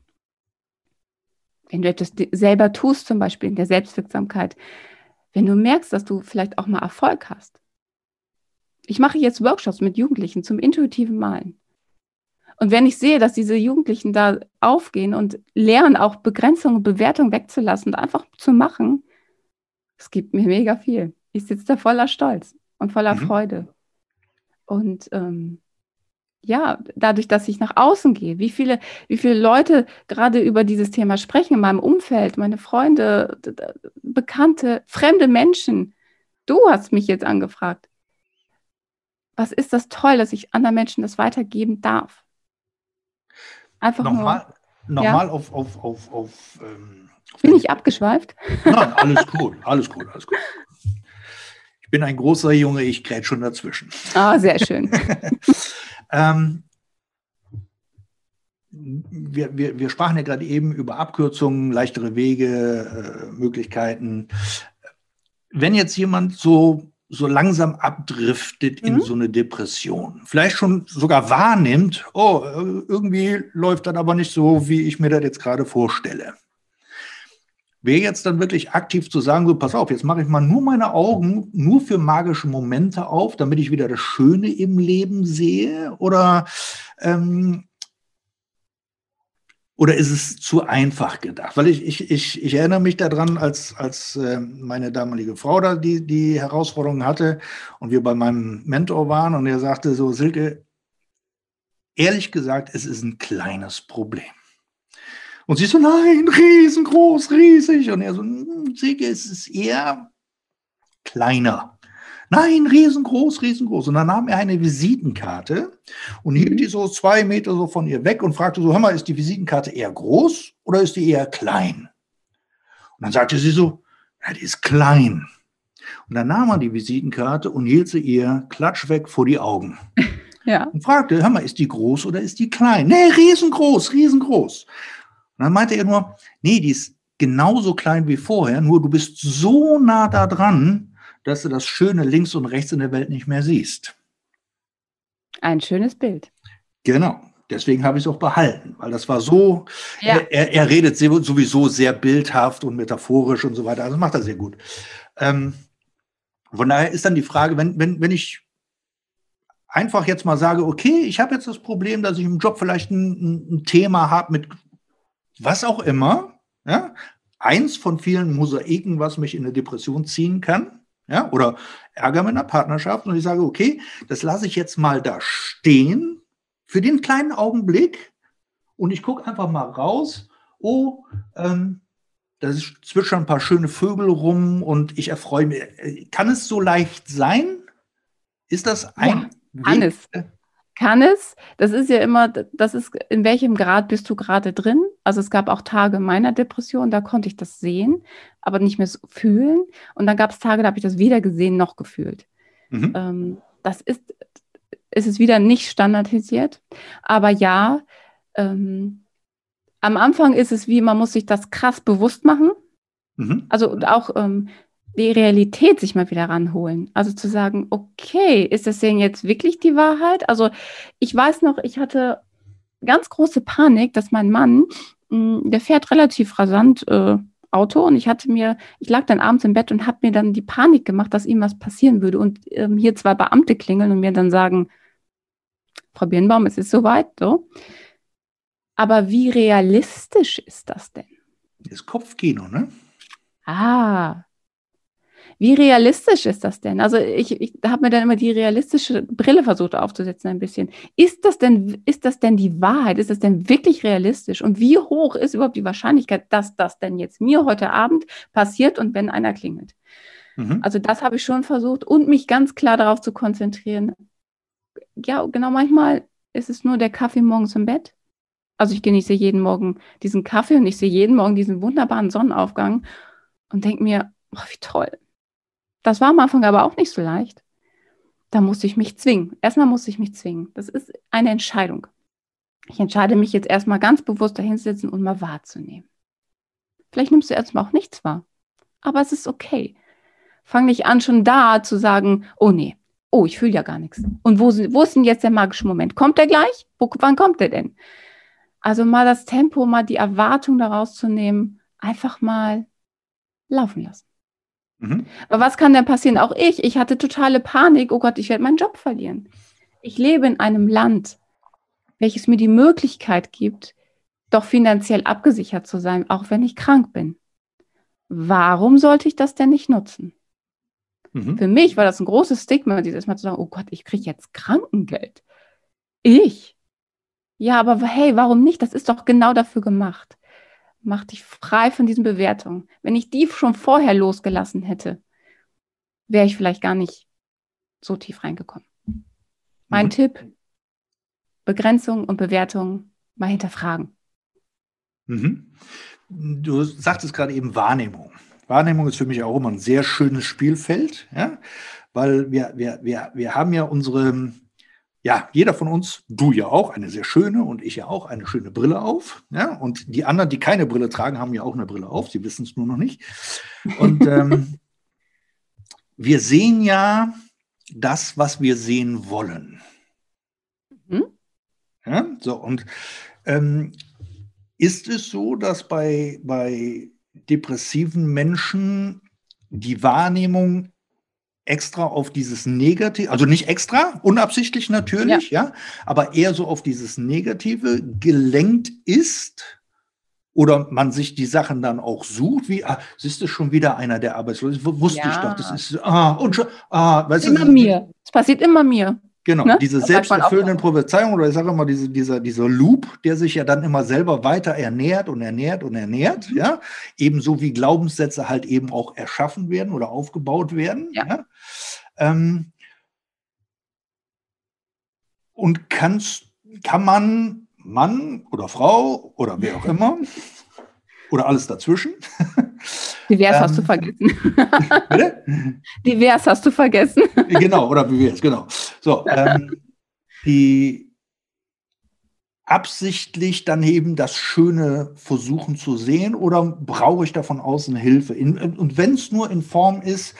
B: wenn du etwas selber tust, zum Beispiel in der Selbstwirksamkeit, wenn du merkst, dass du vielleicht auch mal Erfolg hast. Ich mache jetzt Workshops mit Jugendlichen zum intuitiven Malen. Und wenn ich sehe, dass diese Jugendlichen da aufgehen und lernen, auch Begrenzung und Bewertung wegzulassen und einfach zu machen, es gibt mir mega viel. Ich sitze da voller Stolz und voller mhm. Freude. Und ähm, ja, dadurch, dass ich nach außen gehe, wie viele, wie viele Leute gerade über dieses Thema sprechen in meinem Umfeld, meine Freunde, Bekannte, fremde Menschen. Du hast mich jetzt angefragt. Was ist das toll, dass ich anderen Menschen das weitergeben darf?
A: Einfach nochmal, nur. Nochmal ja? auf, auf, auf, auf ähm,
B: Bin ich abgeschweift? [laughs]
A: Nein, alles gut, alles gut, alles gut. Ich bin ein großer Junge, ich kräht schon dazwischen.
B: Ah, sehr schön. [laughs]
A: Ähm, wir, wir, wir sprachen ja gerade eben über Abkürzungen, leichtere Wege, äh, Möglichkeiten. Wenn jetzt jemand so, so langsam abdriftet mhm. in so eine Depression, vielleicht schon sogar wahrnimmt, oh, irgendwie läuft das aber nicht so, wie ich mir das jetzt gerade vorstelle wäre jetzt dann wirklich aktiv zu sagen, so pass auf, jetzt mache ich mal nur meine Augen nur für magische Momente auf, damit ich wieder das Schöne im Leben sehe? Oder, ähm, oder ist es zu einfach gedacht? Weil ich, ich, ich, ich erinnere mich daran, als, als äh, meine damalige Frau da die, die Herausforderungen hatte und wir bei meinem Mentor waren und er sagte so, Silke, ehrlich gesagt, es ist ein kleines Problem. Und sie so, nein, riesengroß, riesig. Und er so, hm, Silke, es ist eher kleiner. Nein, riesengroß, riesengroß. Und dann nahm er eine Visitenkarte und hielt die so zwei Meter so von ihr weg und fragte so, hör mal, ist die Visitenkarte eher groß oder ist die eher klein? Und dann sagte sie so, ja, die ist klein. Und dann nahm er die Visitenkarte und hielt sie ihr klatsch weg vor die Augen. [laughs]
B: Ja.
A: Und fragte, hör mal, ist die groß oder ist die klein? Nee, riesengroß, riesengroß. Und dann meinte er nur, nee, die ist genauso klein wie vorher, nur du bist so nah da dran, dass du das Schöne links und rechts in der Welt nicht mehr siehst.
B: Ein schönes Bild.
A: Genau. Deswegen habe ich es auch behalten, weil das war so,
B: Ja.
A: er, er redet sowieso sehr bildhaft und metaphorisch und so weiter, also macht er sehr gut. Ähm, von daher ist dann die Frage, wenn, wenn, wenn ich einfach jetzt mal sage, okay, ich habe jetzt das Problem, dass ich im Job vielleicht ein, ein Thema habe mit was auch immer, ja, eins von vielen Mosaiken, was mich in eine Depression ziehen kann, ja, oder Ärger mit einer Partnerschaft und ich sage, okay, das lasse ich jetzt mal da stehen für den kleinen Augenblick und ich gucke einfach mal raus, oh, ähm, da zwitschern ein paar schöne Vögel rum und ich erfreue mich. Kann es so leicht sein? Ist das ein
B: kann
A: Weg?
B: es. Kann es? Das ist ja immer, das ist, in welchem Grad bist du gerade drin? Also es gab auch Tage meiner Depression, da konnte ich das sehen, aber nicht mehr so fühlen. Und dann gab es Tage, da habe ich das weder gesehen noch gefühlt.
A: Mhm.
B: Ähm, das ist, es ist wieder nicht standardisiert. Aber ja, ähm, am Anfang ist es wie, man muss sich das krass bewusst machen.
A: Mhm.
B: Also und auch ähm, die Realität sich mal wieder ranholen. Also zu sagen, okay, ist das denn jetzt wirklich die Wahrheit? Also ich weiß noch, ich hatte ganz große Panik, dass mein Mann, mh, der fährt relativ rasant äh, Auto und ich hatte mir, ich lag dann abends im Bett und habe mir dann die Panik gemacht, dass ihm was passieren würde und ähm, hier zwei Beamte klingeln und mir dann sagen, Frau Birnbaum, es ist soweit, so. Aber wie realistisch ist das denn?
A: Das Kopfkino, ne?
B: Ah. Wie realistisch ist das denn? Also ich, ich habe mir dann immer die realistische Brille versucht aufzusetzen ein bisschen. Ist das denn, ist das denn die Wahrheit? Ist das denn wirklich realistisch? Und wie hoch ist überhaupt die Wahrscheinlichkeit, dass das denn jetzt mir heute Abend passiert und wenn einer klingelt?
A: Mhm.
B: Also das habe ich schon versucht und mich ganz klar darauf zu konzentrieren. Ja, genau, manchmal ist es nur der Kaffee morgens im Bett. Also ich genieße jeden Morgen diesen Kaffee und ich sehe jeden Morgen diesen wunderbaren Sonnenaufgang und denke mir, oh, wie toll. Das war am Anfang aber auch nicht so leicht. Da musste ich mich zwingen. Erstmal musste ich mich zwingen. Das ist eine Entscheidung. Ich entscheide mich jetzt erstmal ganz bewusst dahinsetzen und mal wahrzunehmen. Vielleicht nimmst du erstmal auch nichts wahr. Aber es ist okay. Fang nicht an, schon da zu sagen, oh nee, oh, ich fühle ja gar nichts. Und wo, wo ist denn jetzt der magische Moment? Kommt der gleich? Wo, wann kommt der denn? Also mal das Tempo, mal die Erwartung daraus zu nehmen, einfach mal laufen lassen.
A: Mhm.
B: Aber was kann denn passieren? Auch ich, ich hatte totale Panik, oh Gott, ich werde meinen Job verlieren. Ich lebe in einem Land, welches mir die Möglichkeit gibt, doch finanziell abgesichert zu sein, auch wenn ich krank bin. Warum sollte ich das denn nicht nutzen?
A: Mhm.
B: Für mich war das ein großes Stigma, dieses Mal zu sagen, oh Gott, ich kriege jetzt Krankengeld. Ich? Ja, aber hey, warum nicht? Das ist doch genau dafür gemacht. Mach dich frei von diesen Bewertungen. Wenn ich die schon vorher losgelassen hätte, wäre ich vielleicht gar nicht so tief reingekommen. Mein
A: Mhm.
B: Tipp, Begrenzung und Bewertung mal hinterfragen.
A: Mhm. Du sagtest gerade eben Wahrnehmung. Wahrnehmung ist für mich auch immer ein sehr schönes Spielfeld, ja? weil wir, wir, wir, wir haben ja unsere, ja, jeder von uns, du ja auch, eine sehr schöne und ich ja auch, eine schöne Brille auf. Ja? Und die anderen, die keine Brille tragen, haben ja auch eine Brille auf, sie wissen es nur noch nicht. Und [laughs] ähm, wir sehen ja das, was wir sehen wollen.
B: Mhm.
A: Ja? So, und ähm, ist es so, dass bei, bei depressiven Menschen die Wahrnehmung extra auf dieses Negative, also nicht extra, unabsichtlich natürlich, ja. aber eher so auf dieses Negative gelenkt ist? Oder man sich die Sachen dann auch sucht, wie, ah, siehst du schon wieder einer der Arbeitslosen? Wusste ich
B: Ja.
A: doch, das ist, ah, und schon, ah, weißt
B: Immer
A: du,
B: mir. Es passiert immer mir.
A: Genau,
B: Ne?
A: diese selbsterfüllenden Prophezeiungen oder ich sage immer, diese, dieser, dieser Loop, der sich ja dann immer selber weiter ernährt und ernährt und ernährt,
B: Mhm.
A: ja, ebenso wie Glaubenssätze halt eben auch erschaffen werden oder aufgebaut werden.
B: Ja.
A: Ähm, und kannst, kann man Mann oder Frau oder wer auch [laughs] immer oder alles dazwischen,
B: Divers hast du
A: Ähm,
B: vergessen. [laughs]
A: bitte?
B: Divers hast du vergessen.
A: genau, oder es, genau. So, ähm, die absichtlich dann eben das Schöne versuchen zu sehen oder brauche ich da von außen Hilfe? In, und wenn es nur in Form ist,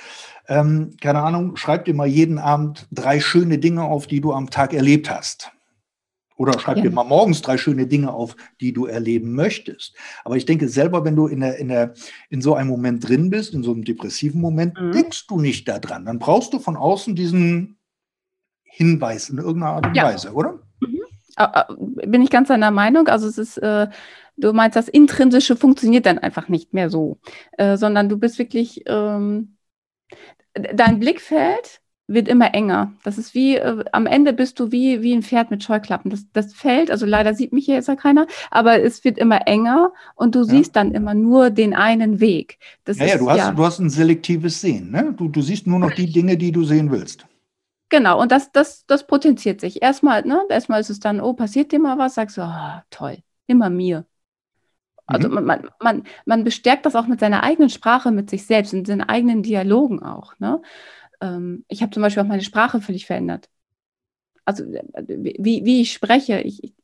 A: ähm, keine Ahnung, schreib dir mal jeden Abend drei schöne Dinge auf, die du am Tag erlebt hast. Oder schreib
B: Ja.
A: dir mal morgens drei schöne Dinge auf, die du erleben möchtest. Aber ich denke selber, wenn du in, der, in, der, in so einem Moment drin bist, in so einem depressiven Moment,
B: Mhm.
A: denkst du nicht daran. Dann brauchst du von außen diesen Hinweis in irgendeiner Art und
B: Ja.
A: Weise, oder?
B: Äh, äh, Bin ich ganz deiner Meinung. Also es ist, äh, du meinst, das Intrinsische funktioniert dann einfach nicht mehr so, äh, sondern du bist wirklich, ähm, dein Blickfeld wird immer enger. Das ist wie, äh, am Ende bist du wie, wie ein Pferd mit Scheuklappen. Das, das Feld, also leider sieht mich hier jetzt ja keiner, aber es wird immer enger und du
A: Ja.
B: siehst dann immer nur den einen Weg. Das
A: Ja, ja,
B: ist,
A: du hast, du hast ein selektives Sehen. Ne? Du, du siehst nur noch die Dinge, die du sehen willst.
B: Genau, und das, das, das potenziert sich. Erstmal, ne, erstmal ist es dann, oh, passiert dir mal was, sagst du, ah, toll, immer mir. Also
A: Mhm.
B: man, man, man, man bestärkt das auch mit seiner eigenen Sprache, mit sich selbst, in seinen eigenen Dialogen auch. Ne? Ähm, ich habe zum Beispiel auch meine Sprache völlig verändert. Also äh, wie, wie ich spreche, ich,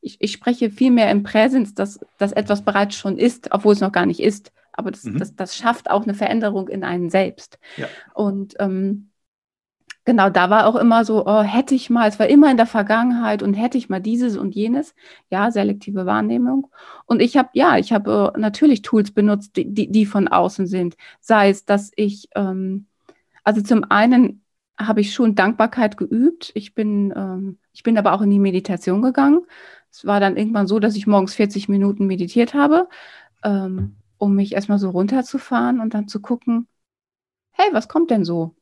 B: ich, ich spreche viel mehr im Präsens, dass, dass etwas bereits schon ist, obwohl es noch gar nicht ist. Aber das,
A: Mhm.
B: das, das schafft auch eine Veränderung in einen selbst.
A: Ja.
B: Und ähm, genau, da war auch immer so, oh, hätte ich mal, es war immer in der Vergangenheit und hätte ich mal dieses und jenes. Ja, selektive Wahrnehmung. Und ich habe, ja, ich habe äh, natürlich Tools benutzt, die, die, die von außen sind. Sei es, dass ich, ähm, also zum einen habe ich schon Dankbarkeit geübt. Ich bin, ähm, ich bin aber auch in die Meditation gegangen. Es war dann irgendwann so, dass ich morgens 40 Minuten meditiert habe, ähm, um mich erstmal so runterzufahren und dann zu gucken, hey, was kommt denn so?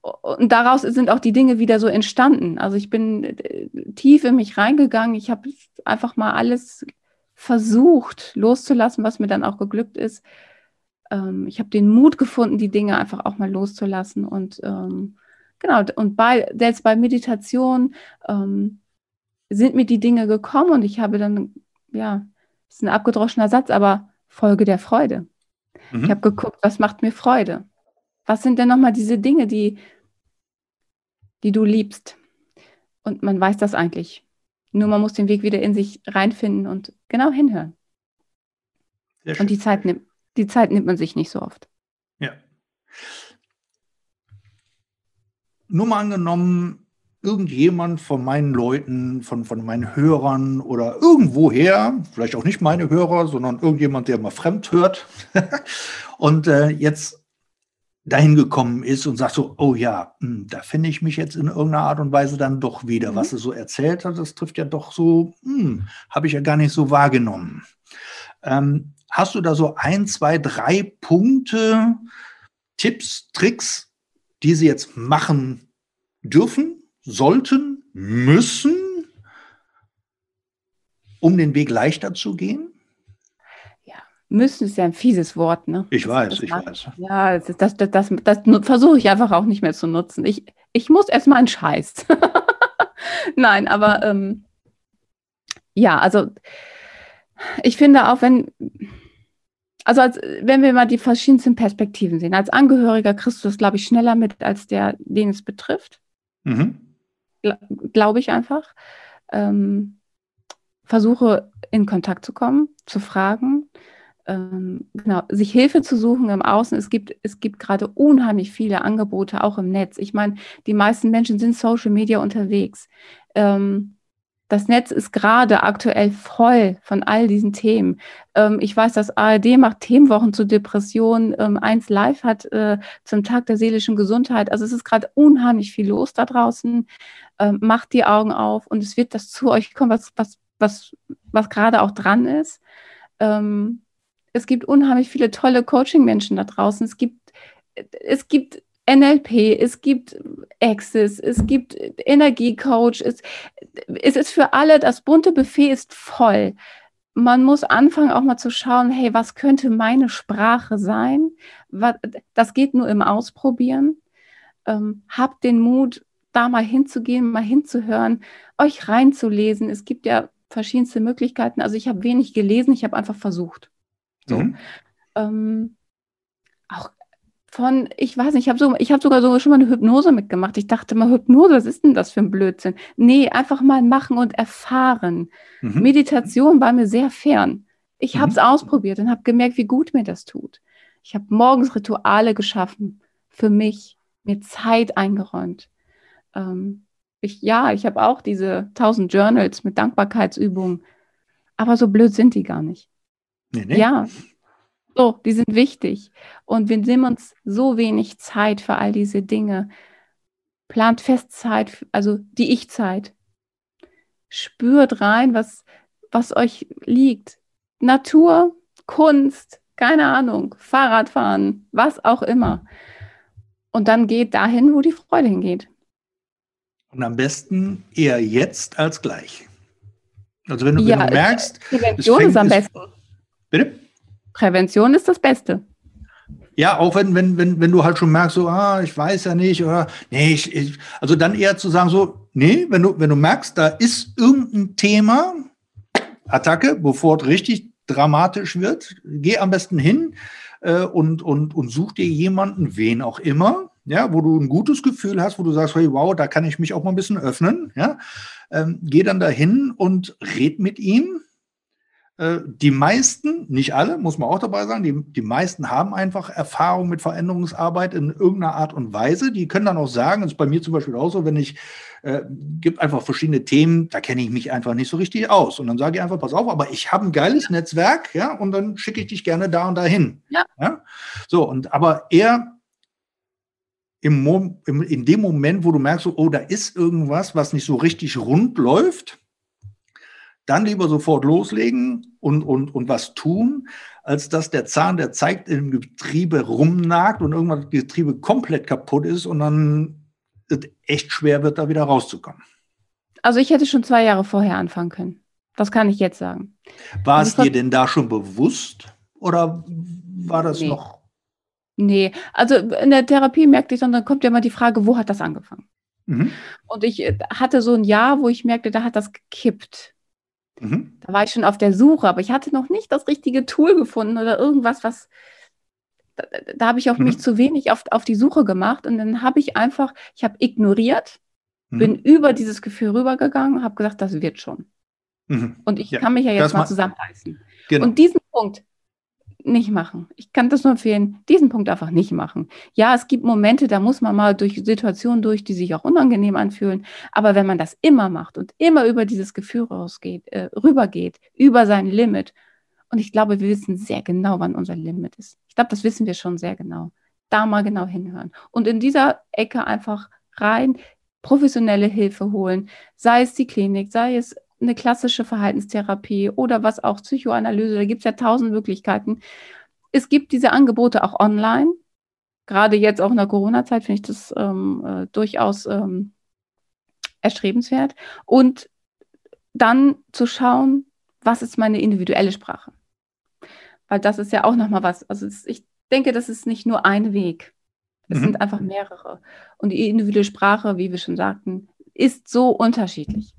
B: Und daraus sind auch die Dinge wieder so entstanden. Also ich bin äh, tief in mich reingegangen. Ich habe einfach mal alles versucht loszulassen, was mir dann auch geglückt ist. Ähm, ich habe den Mut gefunden, die Dinge einfach auch mal loszulassen. Und ähm, genau, und bei, selbst bei Meditation ähm, sind mir die Dinge gekommen und ich habe dann, ja, das ist ein abgedroschener Satz, aber Folge der Freude.
A: Mhm.
B: Ich habe geguckt, was macht mir Freude? Was sind denn nochmal diese Dinge, die, die du liebst? Und man weiß das eigentlich. Nur man muss den Weg wieder in sich reinfinden und genau hinhören. Und die Zeit nimmt, die Zeit nimmt man sich nicht so oft.
A: Ja. Nur mal angenommen, irgendjemand von meinen Leuten, von, von meinen Hörern oder irgendwoher, vielleicht auch nicht meine Hörer, sondern irgendjemand, der mal fremd hört [laughs] und äh, jetzt dahin gekommen ist und sagt so, oh ja, hm, da finde ich mich jetzt in irgendeiner Art und Weise dann doch wieder.
B: Mhm.
A: Was er so erzählt hat, das trifft ja doch so, hm, habe ich ja gar nicht so wahrgenommen. Ähm, hast du da so ein, zwei, drei Punkte, Tipps, Tricks, die sie jetzt machen dürfen, sollten, müssen, um den Weg leichter zu gehen?
B: Müssen ist ja ein fieses Wort, ne?
A: Ich
B: Das-
A: weiß,
B: das
A: ich
B: macht-
A: weiß.
B: Ja, das, das, das, das, versuche ich einfach auch nicht mehr zu nutzen. Ich, ich muss erstmal einen Scheiß. [laughs] Nein, aber ähm, ja, also ich finde auch, wenn, also als, wenn wir mal die verschiedensten Perspektiven sehen, als Angehöriger kriegst du das, glaube ich, schneller mit als der, den es betrifft.
A: Mhm.
B: glaube ich einfach. Ähm, versuche in Kontakt zu kommen, zu fragen, ähm, genau, sich Hilfe zu suchen im Außen. Es gibt, es gibt gerade unheimlich viele Angebote, auch im Netz. Ich meine, die meisten Menschen sind Social Media unterwegs. Ähm, das Netz ist gerade aktuell voll von all diesen Themen. Ähm, ich weiß, dass ARD macht Themenwochen zu Depressionen. Ähm, eins Live hat äh, zum Tag der seelischen Gesundheit. Also es ist gerade unheimlich viel los da draußen. Ähm, macht die Augen auf und es wird das zu euch kommen, was, was, was, was gerade auch dran ist. Ähm, es gibt unheimlich viele tolle Coaching-Menschen da draußen. Es gibt, es gibt NLP, es gibt Access, es gibt Energiecoach, es, es ist für alle, das bunte Buffet ist voll. Man muss anfangen, auch mal zu schauen, hey, was könnte meine Sprache sein? Das geht nur im Ausprobieren. Ähm, habt den Mut, da mal hinzugehen, mal hinzuhören, euch reinzulesen. Es gibt ja verschiedenste Möglichkeiten. Also ich habe wenig gelesen, ich habe einfach versucht. So. Mhm. Ähm, auch von, ich weiß nicht, ich habe so, hab sogar so schon mal eine Hypnose mitgemacht. Ich dachte mal, Hypnose, was ist denn das für ein Blödsinn? Nee, einfach mal machen und erfahren. Mhm. Meditation war mir sehr fern. Ich mhm. habe es ausprobiert und habe gemerkt, wie gut mir das tut. Ich habe morgens Rituale geschaffen für mich, mir Zeit eingeräumt. Ähm, ich, ja, ich habe auch diese 1000 Journals mit Dankbarkeitsübungen, aber so blöd sind die gar nicht. Nee, nee. Ja, so, die sind wichtig. Und wir nehmen uns so wenig Zeit für all diese Dinge. Plant fest Zeit, also die Ich-Zeit. Spürt rein, was, was euch liegt. Natur, Kunst, keine Ahnung, Fahrradfahren, was auch immer. Und dann geht dahin, wo die Freude hingeht.
A: Und am besten eher jetzt als gleich. Also wenn du, ja, wenn du merkst,
B: Prävention ist am besten. Bitte? Prävention ist das Beste.
A: Ja, auch wenn, wenn, wenn, wenn du halt schon merkst, so, ah, ich weiß ja nicht, oder nee, ich, ich, also dann eher zu sagen, so, nee, wenn du, wenn du merkst, da ist irgendein Thema, Attacke, bevor es richtig dramatisch wird, geh am besten hin äh, und, und, und such dir jemanden, wen auch immer, ja, wo du ein gutes Gefühl hast, wo du sagst, hey, wow, da kann ich mich auch mal ein bisschen öffnen, ja, ähm, geh dann dahin und red mit ihm, die meisten, nicht alle, muss man auch dabei sagen, die, die meisten haben einfach Erfahrung mit Veränderungsarbeit in irgendeiner Art und Weise. Die können dann auch sagen, das ist bei mir zum Beispiel auch so, wenn ich, äh, gibt einfach verschiedene Themen, da kenne ich mich einfach nicht so richtig aus. Und dann sage ich einfach, pass auf, aber ich habe ein geiles Netzwerk, ja, und dann schicke ich dich gerne da und dahin. Ja. ja? So, und aber eher im, im, in dem Moment, wo du merkst, oh, da ist irgendwas, was nicht so richtig rund läuft, dann lieber sofort loslegen und, und, und was tun, als dass der Zahn, der zeigt, im Getriebe rumnagt und irgendwann das Getriebe komplett kaputt ist und dann echt schwer wird, da wieder rauszukommen.
B: Also ich hätte schon zwei Jahre vorher anfangen können. Das kann ich jetzt sagen.
A: War also es dir denn da schon bewusst oder war das nee. noch?
B: Nee, also in der Therapie merkte ich dann, dann kommt ja immer die Frage, wo hat das angefangen? Mhm. Und ich hatte so ein Jahr, wo ich merkte, da hat das gekippt. Mhm. Da war ich schon auf der Suche, aber ich hatte noch nicht das richtige Tool gefunden oder irgendwas, was. Da, da habe ich auch mhm. mich zu wenig auf, auf die Suche gemacht und dann habe ich einfach, ich habe ignoriert, mhm. bin über dieses Gefühl rübergegangen, habe gesagt, das wird schon. Mhm. Und ich ja, kann mich ja jetzt mal zusammenreißen. Genau. Und diesen Punkt, nicht machen. Ich kann das nur empfehlen, diesen Punkt einfach nicht machen. Ja, es gibt Momente, da muss man mal durch Situationen durch, die sich auch unangenehm anfühlen. Aber wenn man das immer macht und immer über dieses Gefühl rausgeht, äh, rübergeht, über sein Limit, und ich glaube, wir wissen sehr genau, wann unser Limit ist. Ich glaube, das wissen wir schon sehr genau. Da mal genau hinhören. Und in dieser Ecke einfach rein professionelle Hilfe holen, sei es die Klinik, sei es eine klassische Verhaltenstherapie oder was auch Psychoanalyse, da gibt es ja tausend Möglichkeiten. Es gibt diese Angebote auch online. Gerade jetzt auch in der Corona-Zeit finde ich das ähm, äh, durchaus ähm, erstrebenswert. Und dann zu schauen, was ist meine individuelle Sprache? Weil das ist ja auch nochmal was. Also es, ich denke, das ist nicht nur ein Weg. Es mhm. sind einfach mehrere. Und die individuelle Sprache, wie wir schon sagten, ist so unterschiedlich.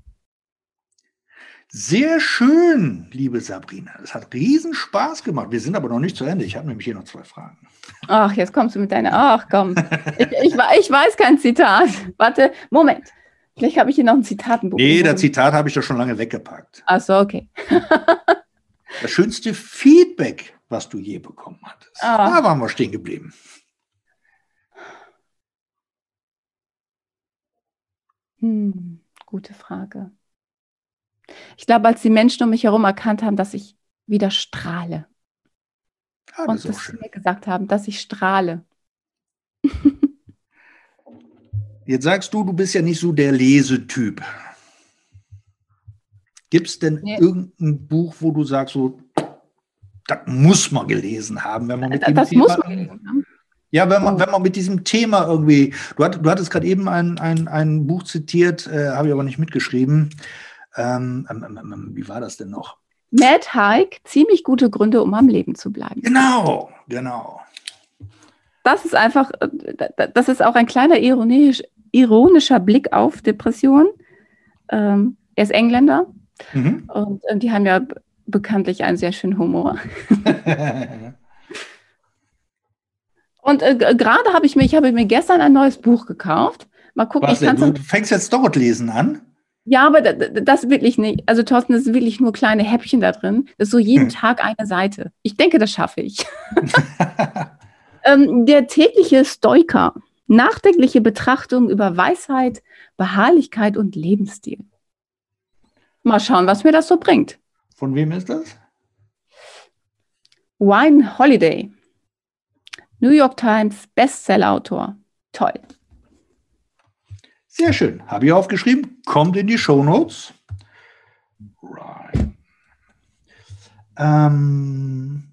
A: Sehr schön, liebe Sabrina. Es hat riesen Spaß gemacht. Wir sind aber noch nicht zu Ende. Ich habe nämlich hier noch zwei Fragen.
B: Ach, jetzt kommst du mit deiner. Ach, komm. ich, ich, ich weiß kein Zitat. Warte, Moment. Vielleicht habe ich hier noch ein Zitatenbuch.
A: Nee, das Zitat habe ich doch schon lange weggepackt.
B: Ach so, okay. [laughs]
A: das schönste Feedback, was du je bekommen hattest. Ah. Da waren wir stehen geblieben.
B: Hm, gute Frage. Ich glaube, als die Menschen um mich herum erkannt haben, dass ich wieder strahle. Ah, das und dass sie mir gesagt haben, dass ich strahle. [laughs]
A: Jetzt sagst du, du bist ja nicht so der Lesetyp. Gibt es denn nee. irgendein Buch, wo du sagst, so, das muss man gelesen haben, wenn man mit
B: dem Das Thema.
A: Ja, wenn man,
B: Oh.
A: wenn man mit diesem Thema irgendwie, du, hat, du hattest gerade eben ein, ein, ein Buch zitiert, äh, habe ich aber nicht mitgeschrieben. Ähm, ähm, wie war das denn noch?
B: Mad Hike, ziemlich gute Gründe, um am Leben zu bleiben.
A: Genau, genau.
B: Das ist einfach, äh, da- das ist auch ein kleiner ironisch, ironischer Blick auf Depressionen. Ähm, er ist Engländer
A: Mhm.
B: und äh, die haben ja bekanntlich einen sehr schönen Humor. [laughs] Und äh, gerade habe ich mir, ich habe mir gestern ein neues Buch gekauft. Mal gucken,
A: Was
B: ich kann?
A: Du fängst jetzt dort lesen an?
B: Ja, aber da- da- das wirklich nicht. Also Thorsten, das sind wirklich nur kleine Häppchen da drin. Das ist so jeden
A: Hm. [laughs]
B: Tag eine Seite. Ich denke, das schaffe ich. [laughs] ähm, der tägliche Stoiker. Nachdenkliche Betrachtung über Weisheit, Beharrlichkeit und Lebensstil. Mal schauen, was mir das so bringt.
A: Von wem ist das?
B: Wine Holiday. New York Times Bestsellerautor. Toll.
A: Sehr schön. Habe ich aufgeschrieben. Kommt in die Shownotes. Right. Ähm,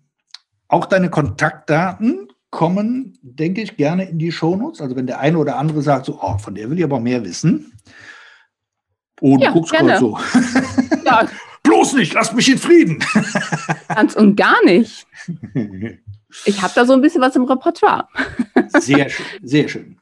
A: auch deine Kontaktdaten kommen, denke ich, gerne in die Shownotes. Also wenn der eine oder andere sagt, so, oh, von der will ich aber mehr wissen. Oh, du
B: Ja,
A: guckst
B: gerne.
A: so.
B: Ja, [laughs]
A: Bloß nicht, lass mich in Frieden. [laughs]
B: ganz und gar nicht. [laughs] Ich habe da so ein bisschen was im Repertoire.
A: Sehr schön, sehr schön.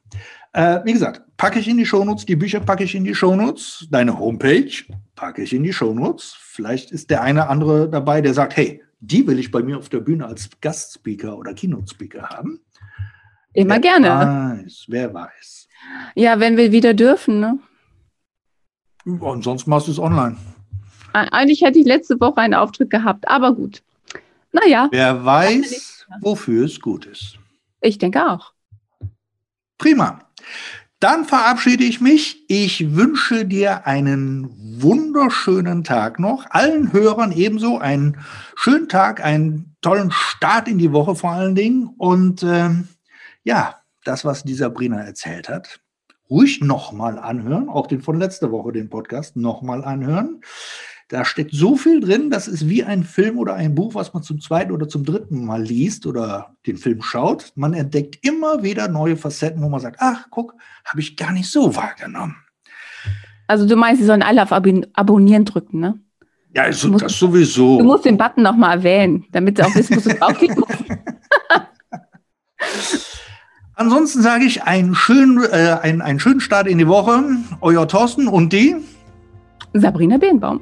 A: Äh, wie gesagt, packe ich in die Shownotes, die Bücher packe ich in die Shownotes, deine Homepage packe ich in die Shownotes. Vielleicht ist der eine andere dabei, der sagt, hey, die will ich bei mir auf der Bühne als Gastspeaker oder Keynote-Speaker haben.
B: Immer
A: wer
B: gerne.
A: Weiß, wer weiß.
B: Ja, wenn wir wieder dürfen. Ne?
A: Und sonst machst du es online.
B: Eig- Eigentlich hätte ich letzte Woche einen Auftritt gehabt, aber gut. Naja,
A: Wer weiß, wofür es gut ist.
B: ich denke auch.
A: Prima. Dann verabschiede ich mich. Ich wünsche dir einen wunderschönen Tag noch. Allen Hörern ebenso einen schönen Tag, einen tollen Start in die Woche vor allen Dingen. Und ähm, ja, das, was die Sabrina erzählt hat, ruhig nochmal anhören. Auch den von letzter Woche, den Podcast, nochmal anhören. Da steckt so viel drin, das ist wie ein Film oder ein Buch, was man zum zweiten oder zum dritten Mal liest oder den Film schaut. Man entdeckt immer wieder neue Facetten, wo man sagt, ach, guck, habe ich gar nicht so wahrgenommen.
B: Also du meinst, sie sollen alle auf Abon Abonnieren drücken, ne?
A: Ja, also
B: musst-
A: das sowieso.
B: Du musst den Button nochmal erwähnen, damit sie auch wissen, wo sie draufklicken. [laughs]
A: Ansonsten sage ich einen schönen, äh, einen, einen schönen Start in die Woche. Euer Thorsten und die.
B: Sabrina Behnbaum.